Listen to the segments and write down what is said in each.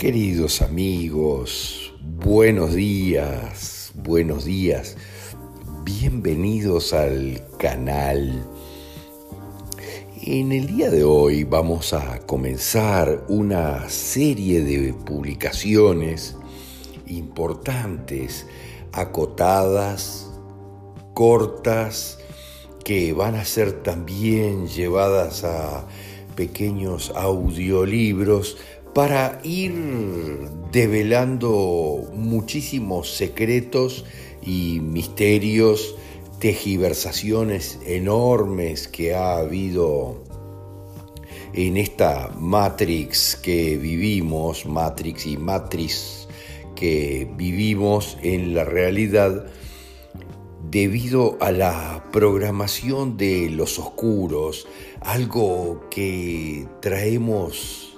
Queridos amigos, buenos días, buenos días. Bienvenidos al canal. En el día de hoy vamos a comenzar una serie de publicaciones importantes, acotadas, cortas, que van a ser también llevadas a pequeños audiolibros para ir develando muchísimos secretos y misterios, tejiversaciones enormes que ha habido en esta Matrix que vivimos, Matrix y Matrix que vivimos en la realidad debido a la programación de los oscuros, algo que traemos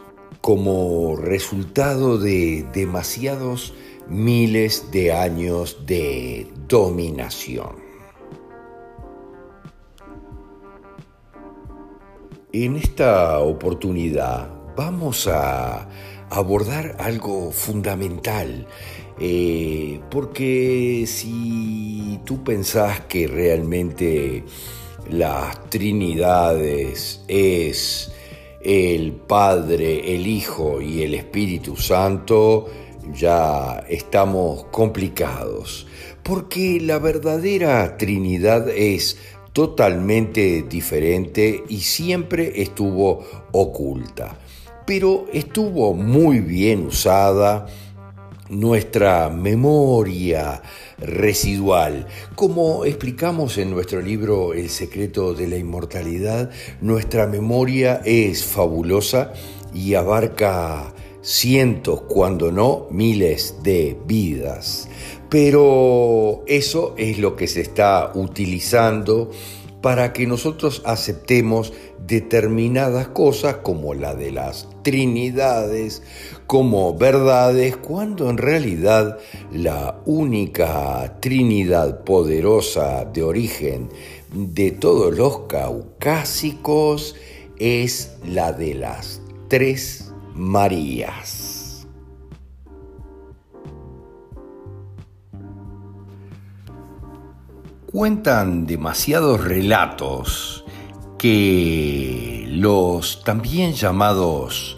como resultado de demasiados miles de años de dominación. En esta oportunidad vamos a abordar algo fundamental, eh, porque si tú pensás que realmente las Trinidades es el Padre, el Hijo y el Espíritu Santo, ya estamos complicados, porque la verdadera Trinidad es totalmente diferente y siempre estuvo oculta, pero estuvo muy bien usada nuestra memoria residual. Como explicamos en nuestro libro El secreto de la inmortalidad, nuestra memoria es fabulosa y abarca cientos, cuando no miles de vidas. Pero eso es lo que se está utilizando para que nosotros aceptemos determinadas cosas como la de las trinidades, como verdades, cuando en realidad la única trinidad poderosa de origen de todos los caucásicos es la de las tres Marías. Cuentan demasiados relatos que los también llamados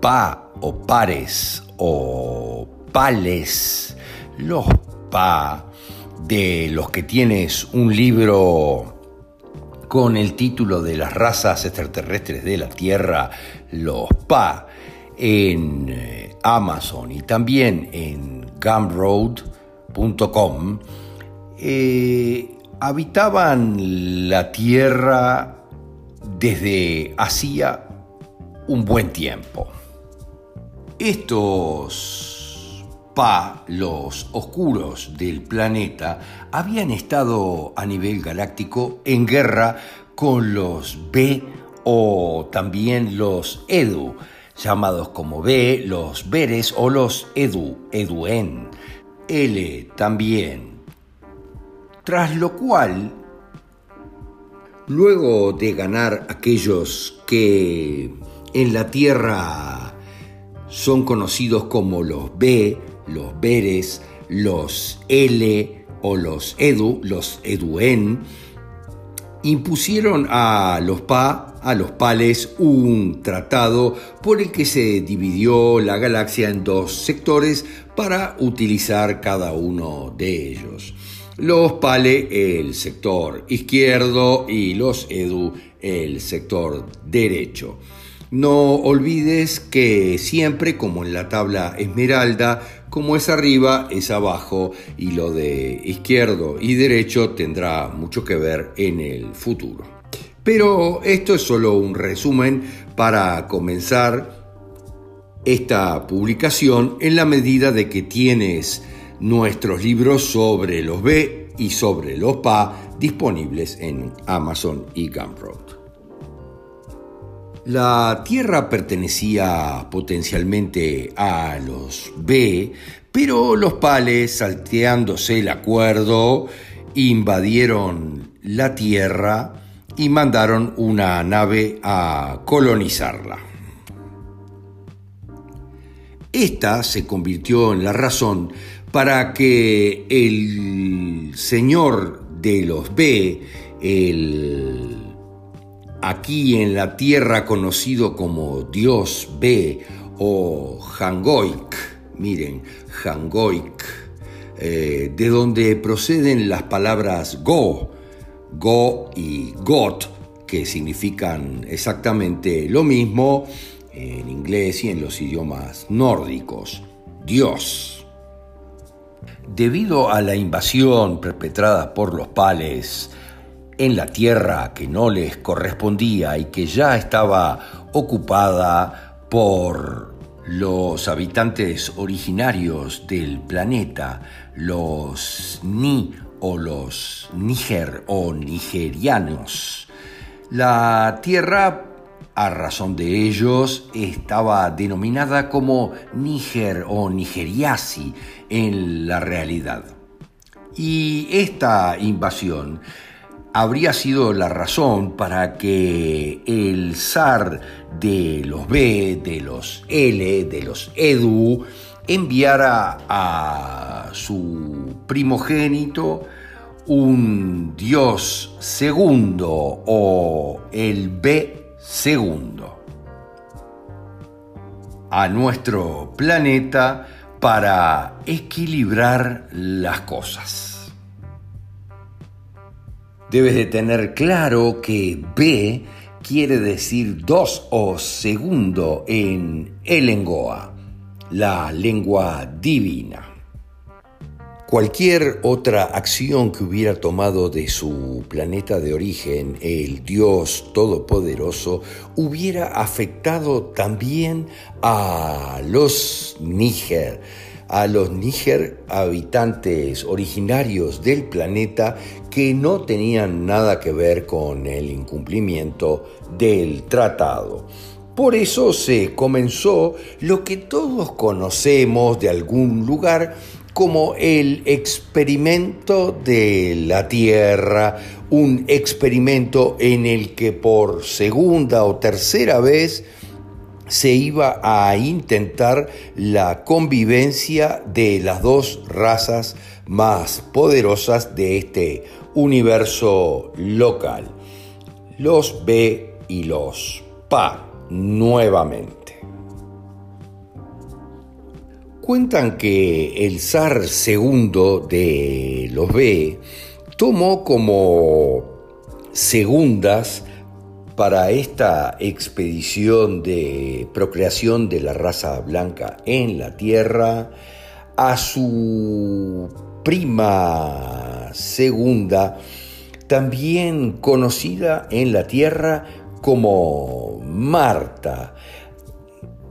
pa o pares o pales, los pa de los que tienes un libro con el título de las razas extraterrestres de la Tierra, los pa, en eh, Amazon y también en gumroad.com, eh, habitaban la Tierra desde hacía un buen tiempo. Estos Pa, los oscuros del planeta, habían estado a nivel galáctico en guerra con los B o también los Edu, llamados como B, los Beres o los Edu, Eduen, L también. Tras lo cual, luego de ganar aquellos que en la Tierra son conocidos como los B, los Beres, los L o los Edu, los Eduen, impusieron a los Pa, a los Pales, un tratado por el que se dividió la galaxia en dos sectores para utilizar cada uno de ellos. Los Pale, el sector izquierdo, y los Edu, el sector derecho. No olvides que siempre, como en la tabla esmeralda, como es arriba, es abajo y lo de izquierdo y derecho tendrá mucho que ver en el futuro. Pero esto es solo un resumen para comenzar esta publicación en la medida de que tienes nuestros libros sobre los B y sobre los PA disponibles en Amazon y Gumroad. La tierra pertenecía potencialmente a los B, pero los pales, salteándose el acuerdo, invadieron la tierra y mandaron una nave a colonizarla. Esta se convirtió en la razón para que el señor de los B, el aquí en la tierra conocido como Dios B o Hangoik, miren, Hangoik, eh, de donde proceden las palabras go, go y got, que significan exactamente lo mismo en inglés y en los idiomas nórdicos, Dios. Debido a la invasión perpetrada por los pales en la tierra que no les correspondía y que ya estaba ocupada por los habitantes originarios del planeta, los Ni o los Níger o nigerianos. La tierra, a razón de ellos, estaba denominada como Níger o Nigeriasi en la realidad. Y esta invasión habría sido la razón para que el zar de los B, de los L, de los Edu, enviara a su primogénito un dios segundo o el B segundo a nuestro planeta para equilibrar las cosas. Debes de tener claro que B quiere decir dos o segundo en Elengoa, la lengua divina. Cualquier otra acción que hubiera tomado de su planeta de origen el Dios Todopoderoso hubiera afectado también a los Níger, a los Níger habitantes originarios del planeta que no tenían nada que ver con el incumplimiento del tratado. Por eso se comenzó lo que todos conocemos de algún lugar como el experimento de la Tierra, un experimento en el que por segunda o tercera vez se iba a intentar la convivencia de las dos razas más poderosas de este universo local, los B y los PA, nuevamente. Cuentan que el zar segundo de los B tomó como segundas para esta expedición de procreación de la raza blanca en la Tierra a su prima segunda, también conocida en la Tierra como Marta.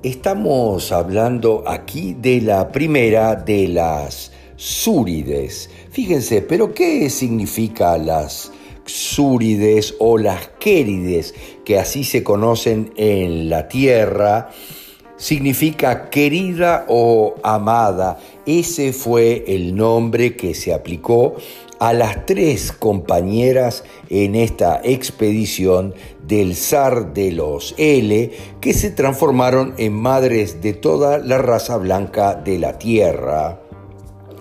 Estamos hablando aquí de la primera de las Súrides. Fíjense, pero ¿qué significa las Súrides o las Quérides, que así se conocen en la tierra, significa querida o amada. Ese fue el nombre que se aplicó a las tres compañeras en esta expedición del zar de los L, que se transformaron en madres de toda la raza blanca de la tierra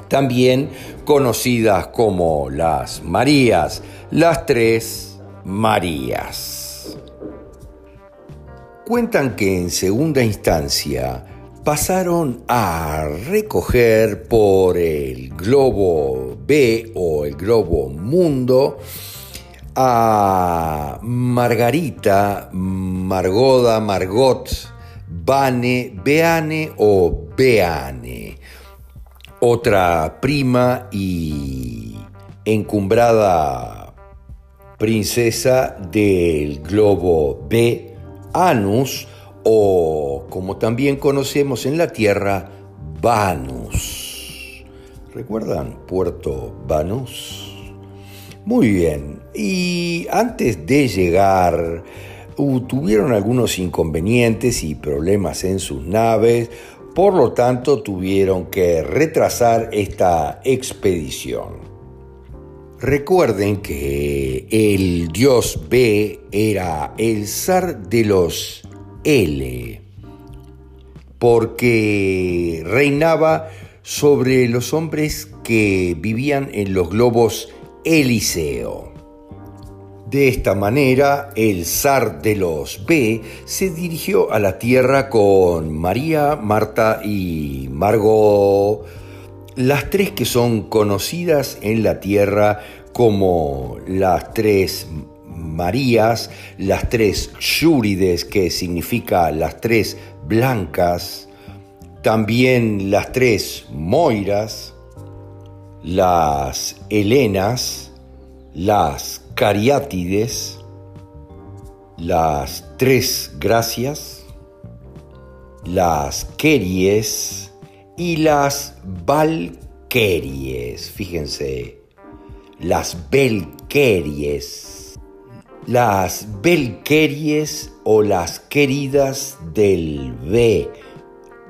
también conocidas como las Marías, las tres Marías. Cuentan que en segunda instancia pasaron a recoger por el globo B o el globo mundo a Margarita, Margoda, Margot, Bane, Beane o Beane. Otra prima y encumbrada princesa del globo B, Anus, o como también conocemos en la Tierra, Vanus. ¿Recuerdan Puerto Vanus? Muy bien, y antes de llegar, tuvieron algunos inconvenientes y problemas en sus naves, por lo tanto, tuvieron que retrasar esta expedición. Recuerden que el dios B era el zar de los L. porque reinaba sobre los hombres que vivían en los globos Eliseo. De esta manera, el zar de los B se dirigió a la tierra con María, Marta y Margot, las tres que son conocidas en la tierra como las tres Marías, las tres Yúrides, que significa las tres blancas, también las tres Moiras, las Helenas, las Cariátides, las tres Gracias, las Queries y las Valqueries. Fíjense, las Belqueries. Las Belqueries o las queridas del B,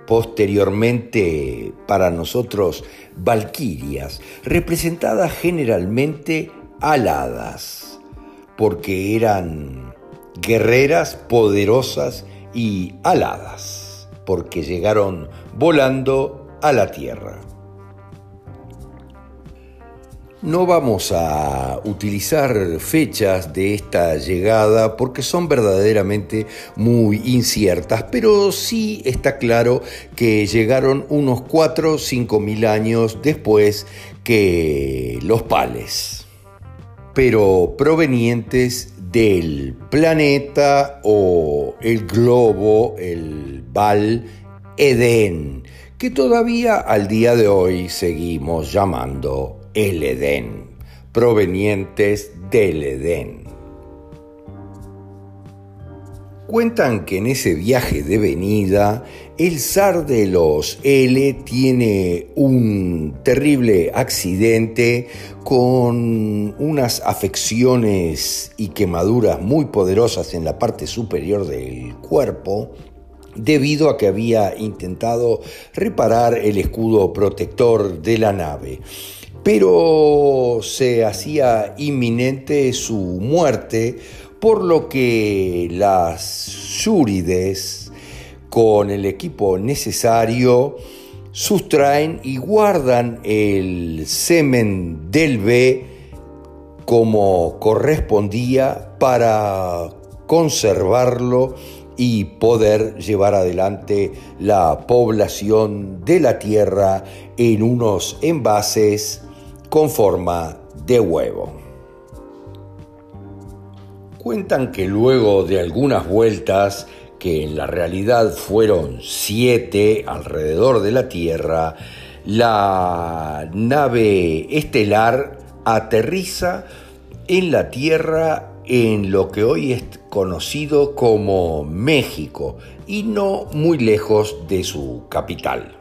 posteriormente para nosotros Valquirias, representadas generalmente aladas, porque eran guerreras poderosas y aladas, porque llegaron volando a la tierra. No vamos a utilizar fechas de esta llegada porque son verdaderamente muy inciertas, pero sí está claro que llegaron unos 4 o 5 mil años después que los pales, pero provenientes del planeta o el globo, el Val Edén, que todavía al día de hoy seguimos llamando el Edén, provenientes del Edén. Cuentan que en ese viaje de venida, el zar de los L tiene un terrible accidente con unas afecciones y quemaduras muy poderosas en la parte superior del cuerpo, debido a que había intentado reparar el escudo protector de la nave. Pero se hacía inminente su muerte, por lo que las Yúrides, con el equipo necesario, sustraen y guardan el semen del B como correspondía para conservarlo y poder llevar adelante la población de la tierra en unos envases con forma de huevo. Cuentan que luego de algunas vueltas, que en la realidad fueron siete alrededor de la Tierra, la nave estelar aterriza en la Tierra en lo que hoy es conocido como México y no muy lejos de su capital.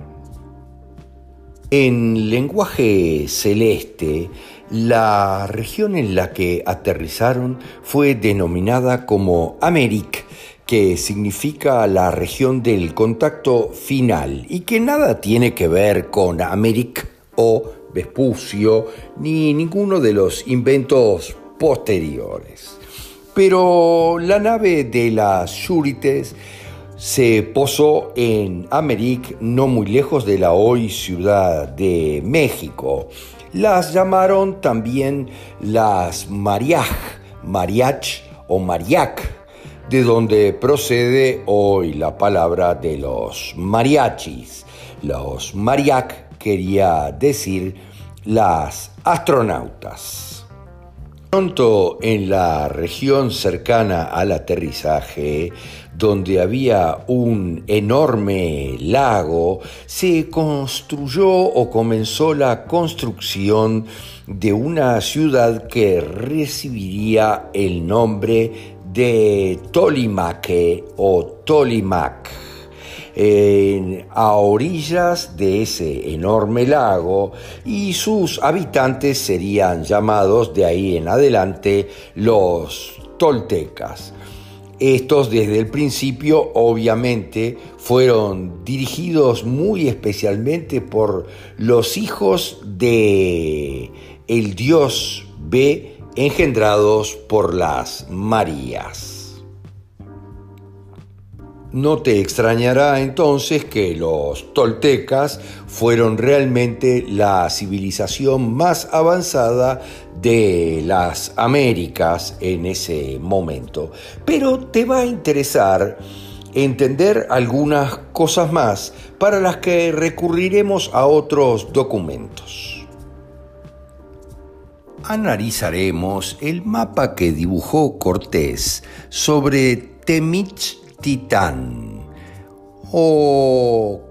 En lenguaje celeste, la región en la que aterrizaron fue denominada como Améric, que significa la región del contacto final y que nada tiene que ver con Améric o Vespucio ni ninguno de los inventos posteriores. Pero la nave de las Súrites se posó en Améric, no muy lejos de la hoy Ciudad de México. Las llamaron también las Mariaj, Mariach o Mariac, de donde procede hoy la palabra de los mariachis. Los Mariac quería decir las astronautas. Pronto en la región cercana al aterrizaje, donde había un enorme lago, se construyó o comenzó la construcción de una ciudad que recibiría el nombre de Tolimaque o Tolimac a orillas de ese enorme lago y sus habitantes serían llamados de ahí en adelante los toltecas. Estos desde el principio obviamente fueron dirigidos muy especialmente por los hijos de el dios B engendrados por las Marías. No te extrañará entonces que los toltecas fueron realmente la civilización más avanzada de las Américas en ese momento. Pero te va a interesar entender algunas cosas más para las que recurriremos a otros documentos. Analizaremos el mapa que dibujó Cortés sobre Temich Titán o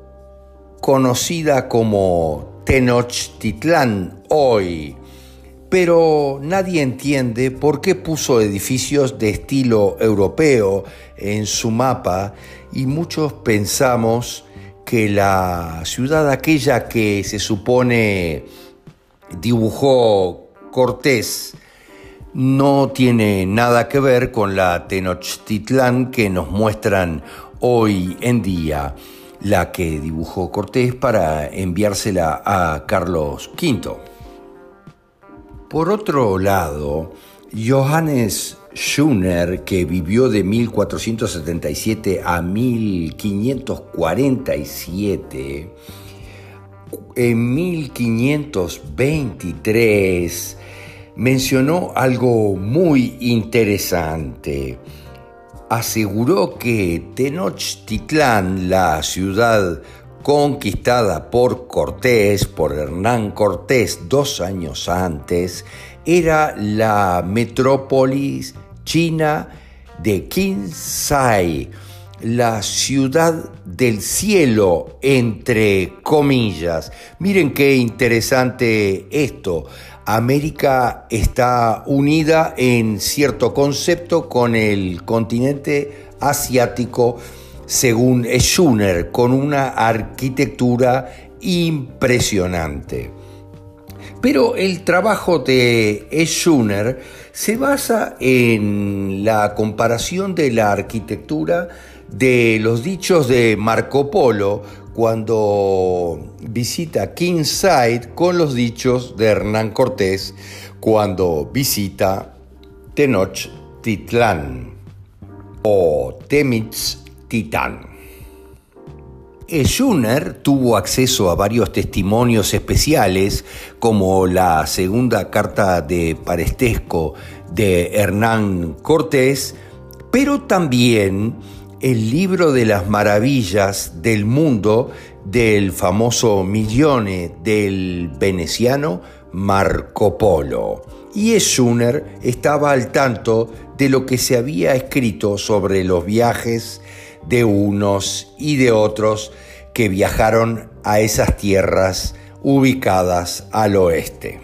conocida como Tenochtitlán hoy, pero nadie entiende por qué puso edificios de estilo europeo en su mapa y muchos pensamos que la ciudad aquella que se supone dibujó Cortés no tiene nada que ver con la Tenochtitlán que nos muestran hoy en día, la que dibujó Cortés para enviársela a Carlos V. Por otro lado, Johannes Schuner, que vivió de 1477 a 1547, en 1523 mencionó algo muy interesante. Aseguró que Tenochtitlán, la ciudad conquistada por Cortés, por Hernán Cortés dos años antes, era la metrópolis china de Kinsai, la ciudad del cielo, entre comillas. Miren qué interesante esto. América está unida en cierto concepto con el continente asiático, según Schuner, con una arquitectura impresionante. Pero el trabajo de Schuner se basa en la comparación de la arquitectura de los dichos de Marco Polo cuando visita Kingside con los dichos de Hernán Cortés cuando visita Tenochtitlán o Titán. Schuner tuvo acceso a varios testimonios especiales, como la segunda carta de parestesco de Hernán Cortés, pero también el libro de las maravillas del mundo del famoso Milione del veneciano Marco Polo. Y Schuner estaba al tanto de lo que se había escrito sobre los viajes de unos y de otros que viajaron a esas tierras ubicadas al oeste.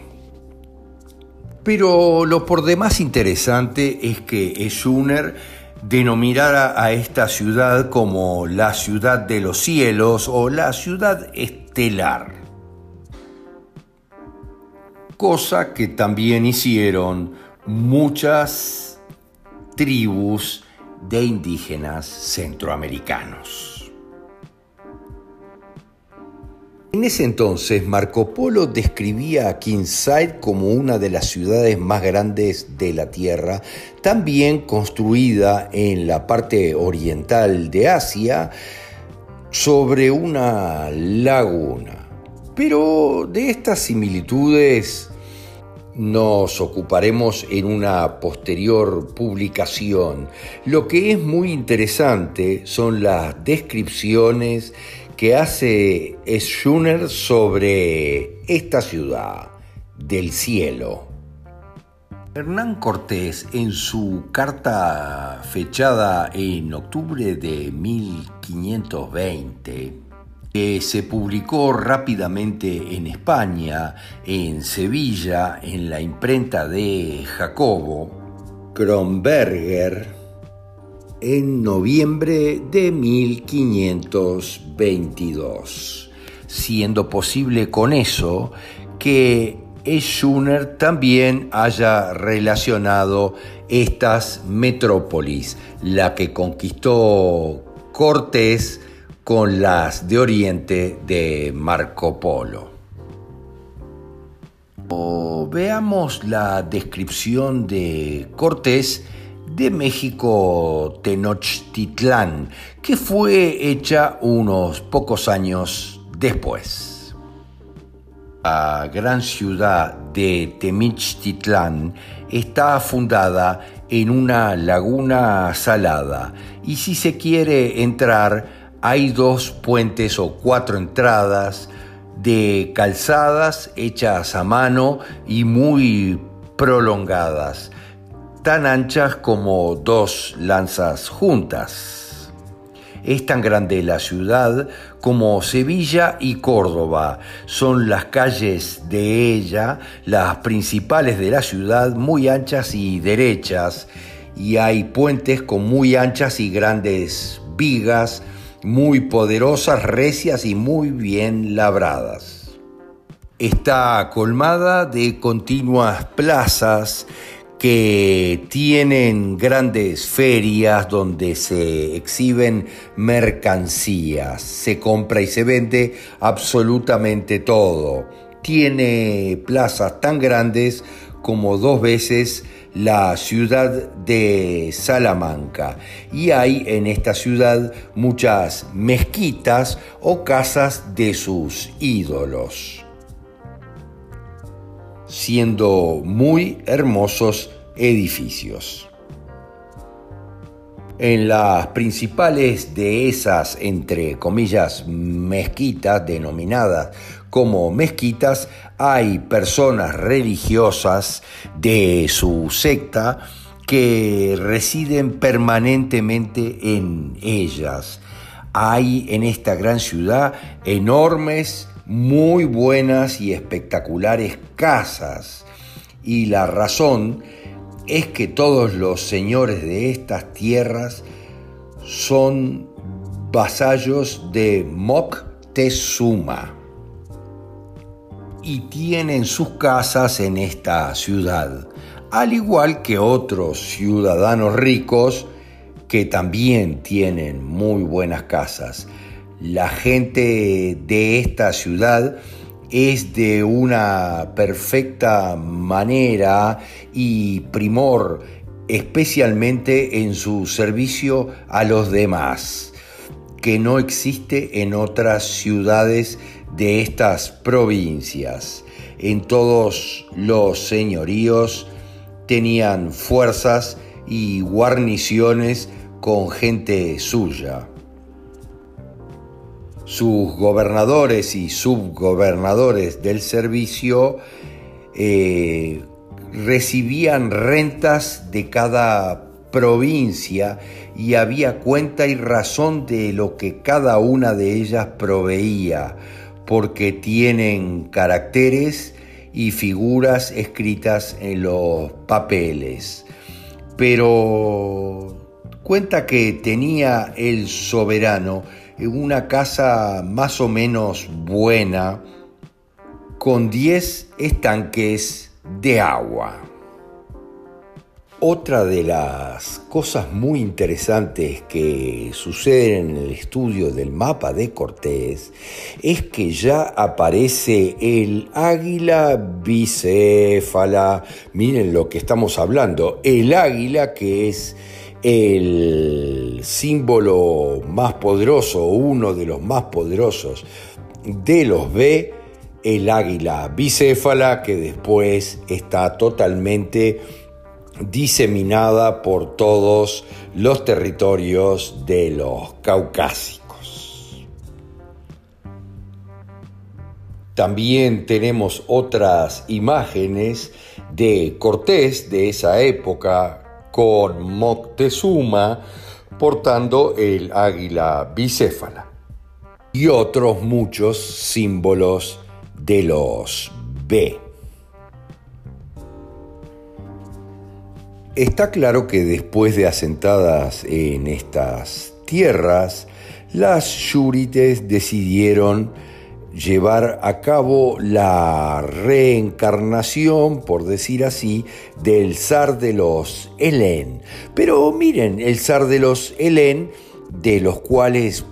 Pero lo por demás interesante es que Schuner denominara a esta ciudad como la ciudad de los cielos o la ciudad estelar. Cosa que también hicieron muchas tribus de indígenas centroamericanos. En ese entonces, Marco Polo describía a Kinside como una de las ciudades más grandes de la Tierra, también construida en la parte oriental de Asia sobre una laguna. Pero de estas similitudes nos ocuparemos en una posterior publicación. Lo que es muy interesante son las descripciones hace Schuner sobre esta ciudad del cielo. Hernán Cortés, en su carta fechada en octubre de 1520, que se publicó rápidamente en España, en Sevilla, en la imprenta de Jacobo, Kronberger, en noviembre de 1522, siendo posible con eso que Schuner también haya relacionado estas metrópolis, la que conquistó Cortés con las de Oriente de Marco Polo. Veamos la descripción de Cortés de México Tenochtitlán, que fue hecha unos pocos años después. La gran ciudad de Tenochtitlán está fundada en una laguna salada y si se quiere entrar hay dos puentes o cuatro entradas de calzadas hechas a mano y muy prolongadas, tan anchas como dos lanzas juntas. Es tan grande la ciudad como Sevilla y Córdoba. Son las calles de ella, las principales de la ciudad, muy anchas y derechas, y hay puentes con muy anchas y grandes vigas, muy poderosas, recias y muy bien labradas. Está colmada de continuas plazas que tienen grandes ferias donde se exhiben mercancías, se compra y se vende absolutamente todo. Tiene plazas tan grandes como dos veces la ciudad de Salamanca. Y hay en esta ciudad muchas mezquitas o casas de sus ídolos siendo muy hermosos edificios. En las principales de esas, entre comillas, mezquitas, denominadas como mezquitas, hay personas religiosas de su secta que residen permanentemente en ellas. Hay en esta gran ciudad enormes muy buenas y espectaculares casas. Y la razón es que todos los señores de estas tierras son vasallos de Moctezuma y tienen sus casas en esta ciudad, al igual que otros ciudadanos ricos que también tienen muy buenas casas. La gente de esta ciudad es de una perfecta manera y primor, especialmente en su servicio a los demás, que no existe en otras ciudades de estas provincias. En todos los señoríos tenían fuerzas y guarniciones con gente suya sus gobernadores y subgobernadores del servicio eh, recibían rentas de cada provincia y había cuenta y razón de lo que cada una de ellas proveía, porque tienen caracteres y figuras escritas en los papeles. Pero cuenta que tenía el soberano una casa más o menos buena con 10 estanques de agua. Otra de las cosas muy interesantes que suceden en el estudio del mapa de Cortés es que ya aparece el águila bicéfala. Miren lo que estamos hablando. El águila que es el símbolo más poderoso, uno de los más poderosos de los B, el águila bicéfala, que después está totalmente diseminada por todos los territorios de los caucásicos. También tenemos otras imágenes de Cortés de esa época, con Moctezuma portando el águila bicéfala y otros muchos símbolos de los B. Está claro que después de asentadas en estas tierras, las yurites decidieron llevar a cabo la reencarnación, por decir así, del zar de los Helen. Pero miren, el zar de los Helen, de los cuales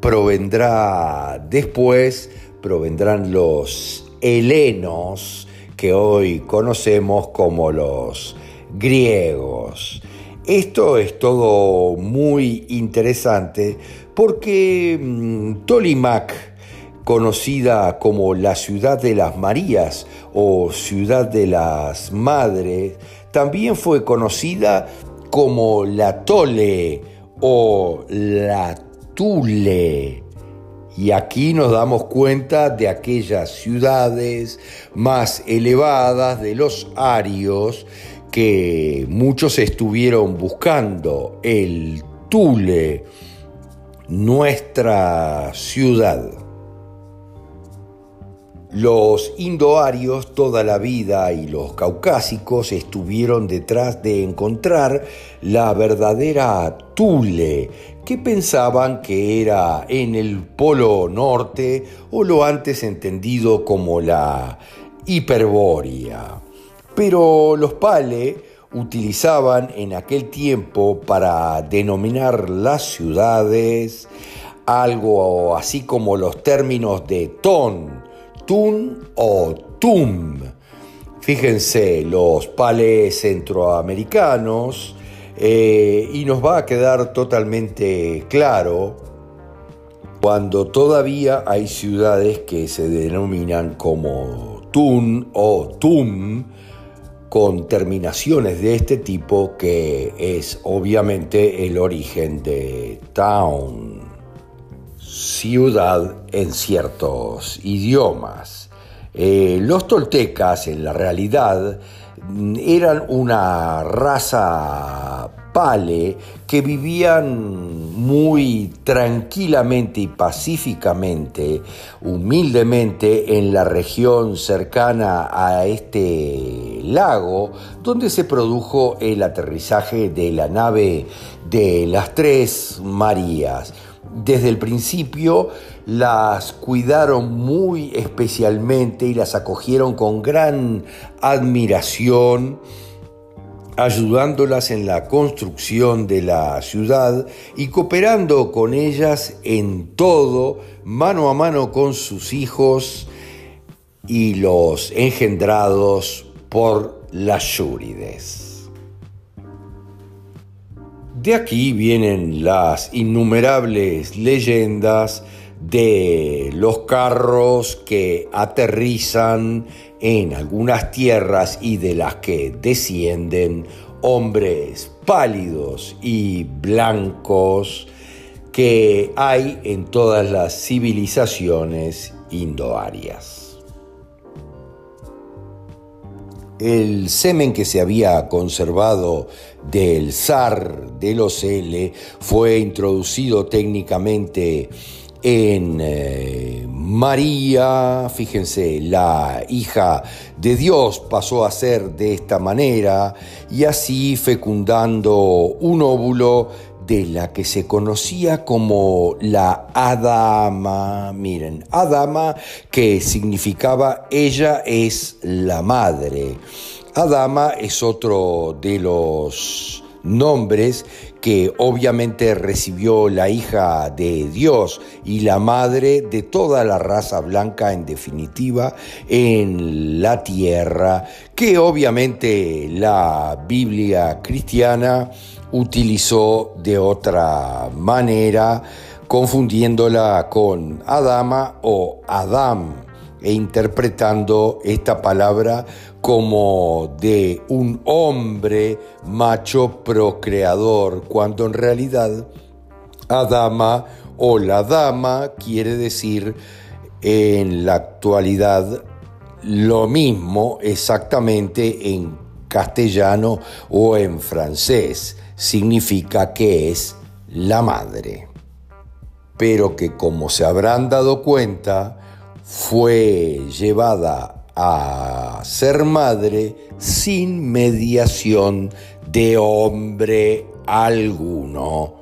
provendrá después, provendrán los helenos, que hoy conocemos como los griegos. Esto es todo muy interesante porque mm, Tolimac, conocida como la ciudad de las Marías o ciudad de las Madres, también fue conocida como la Tole o la Tule. Y aquí nos damos cuenta de aquellas ciudades más elevadas de los arios que muchos estuvieron buscando el Tule, nuestra ciudad. Los indoarios toda la vida y los caucásicos estuvieron detrás de encontrar la verdadera Tule, que pensaban que era en el Polo Norte o lo antes entendido como la Hiperbórea. Pero los Pale utilizaban en aquel tiempo para denominar las ciudades algo así como los términos de ton, tun o tum. Fíjense, los pales centroamericanos, eh, y nos va a quedar totalmente claro cuando todavía hay ciudades que se denominan como tun o tum, con terminaciones de este tipo que es obviamente el origen de town, ciudad en ciertos idiomas. Eh, los toltecas en la realidad eran una raza pale que vivían muy tranquilamente y pacíficamente, humildemente en la región cercana a este lago, donde se produjo el aterrizaje de la nave de las Tres Marías. Desde el principio las cuidaron muy especialmente y las acogieron con gran admiración ayudándolas en la construcción de la ciudad y cooperando con ellas en todo, mano a mano con sus hijos y los engendrados por las Yúrides. De aquí vienen las innumerables leyendas de los carros que aterrizan en algunas tierras y de las que descienden hombres pálidos y blancos que hay en todas las civilizaciones indoarias. El semen que se había conservado del zar de los L fue introducido técnicamente en eh, María, fíjense, la hija de Dios pasó a ser de esta manera y así fecundando un óvulo de la que se conocía como la Adama, miren, Adama que significaba ella es la madre. Adama es otro de los nombres que obviamente recibió la hija de Dios y la madre de toda la raza blanca en definitiva en la tierra, que obviamente la Biblia cristiana utilizó de otra manera, confundiéndola con Adama o Adam e interpretando esta palabra como de un hombre macho procreador, cuando en realidad Adama o la dama quiere decir en la actualidad lo mismo exactamente en castellano o en francés. Significa que es la madre. Pero que como se habrán dado cuenta, fue llevada a ser madre sin mediación de hombre alguno.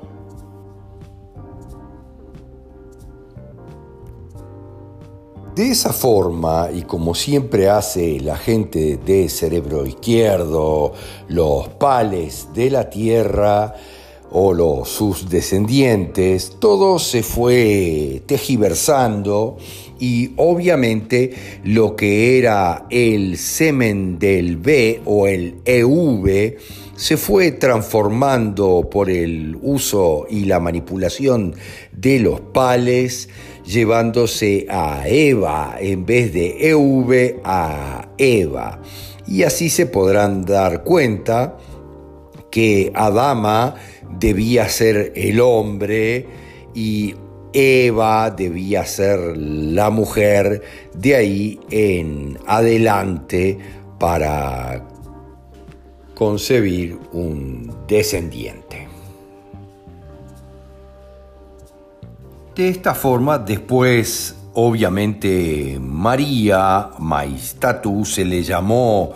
De esa forma, y como siempre hace la gente de cerebro izquierdo, los pales de la tierra, o los, sus descendientes, todo se fue tejiversando y obviamente lo que era el semen del B o el EV se fue transformando por el uso y la manipulación de los pales, llevándose a Eva en vez de EV a Eva. Y así se podrán dar cuenta que Adama debía ser el hombre y Eva debía ser la mujer, de ahí en adelante para concebir un descendiente. De esta forma, después, obviamente, María Maistatu se le llamó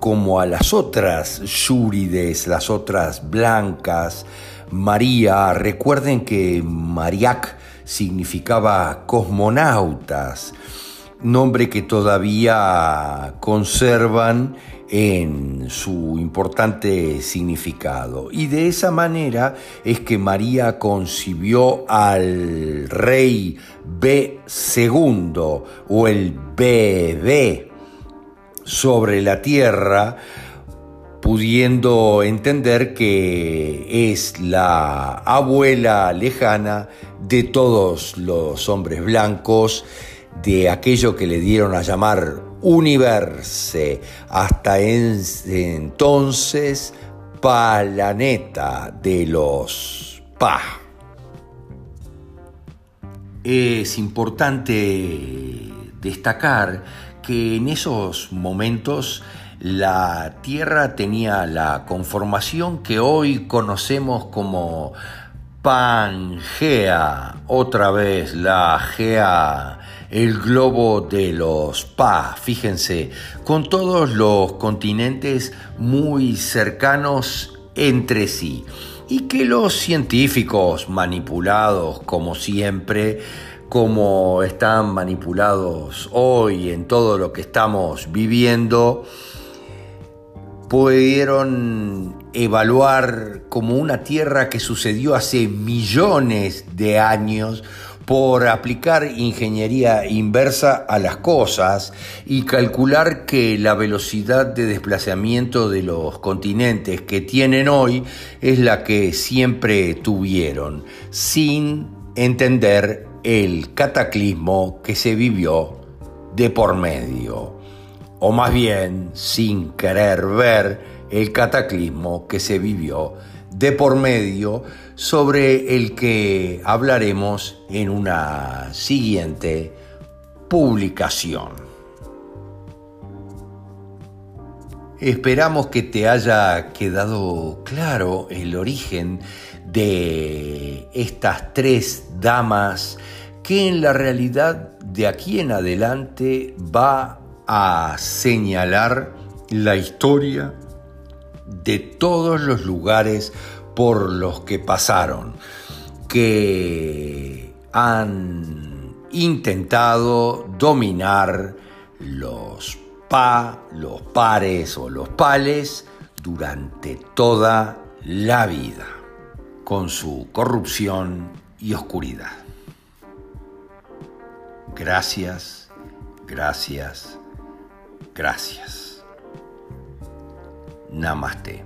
como a las otras Yurides, las otras blancas, María, recuerden que Mariac significaba cosmonautas, nombre que todavía conservan en su importante significado. Y de esa manera es que María concibió al rey B II o el bebé sobre la tierra, pudiendo entender que es la abuela lejana de todos los hombres blancos, de aquello que le dieron a llamar universe, hasta entonces planeta de los Pa. Es importante destacar que en esos momentos la Tierra tenía la conformación que hoy conocemos como Pangea, otra vez la Gea, el globo de los Pa, fíjense, con todos los continentes muy cercanos entre sí, y que los científicos manipulados, como siempre, como están manipulados hoy en todo lo que estamos viviendo, pudieron evaluar como una tierra que sucedió hace millones de años por aplicar ingeniería inversa a las cosas y calcular que la velocidad de desplazamiento de los continentes que tienen hoy es la que siempre tuvieron, sin entender el cataclismo que se vivió de por medio o más bien sin querer ver el cataclismo que se vivió de por medio sobre el que hablaremos en una siguiente publicación. Esperamos que te haya quedado claro el origen de estas tres damas que en la realidad de aquí en adelante va a señalar la historia de todos los lugares por los que pasaron, que han intentado dominar los pa, los pares o los pales durante toda la vida, con su corrupción y oscuridad. Gracias, gracias, gracias. Namaste.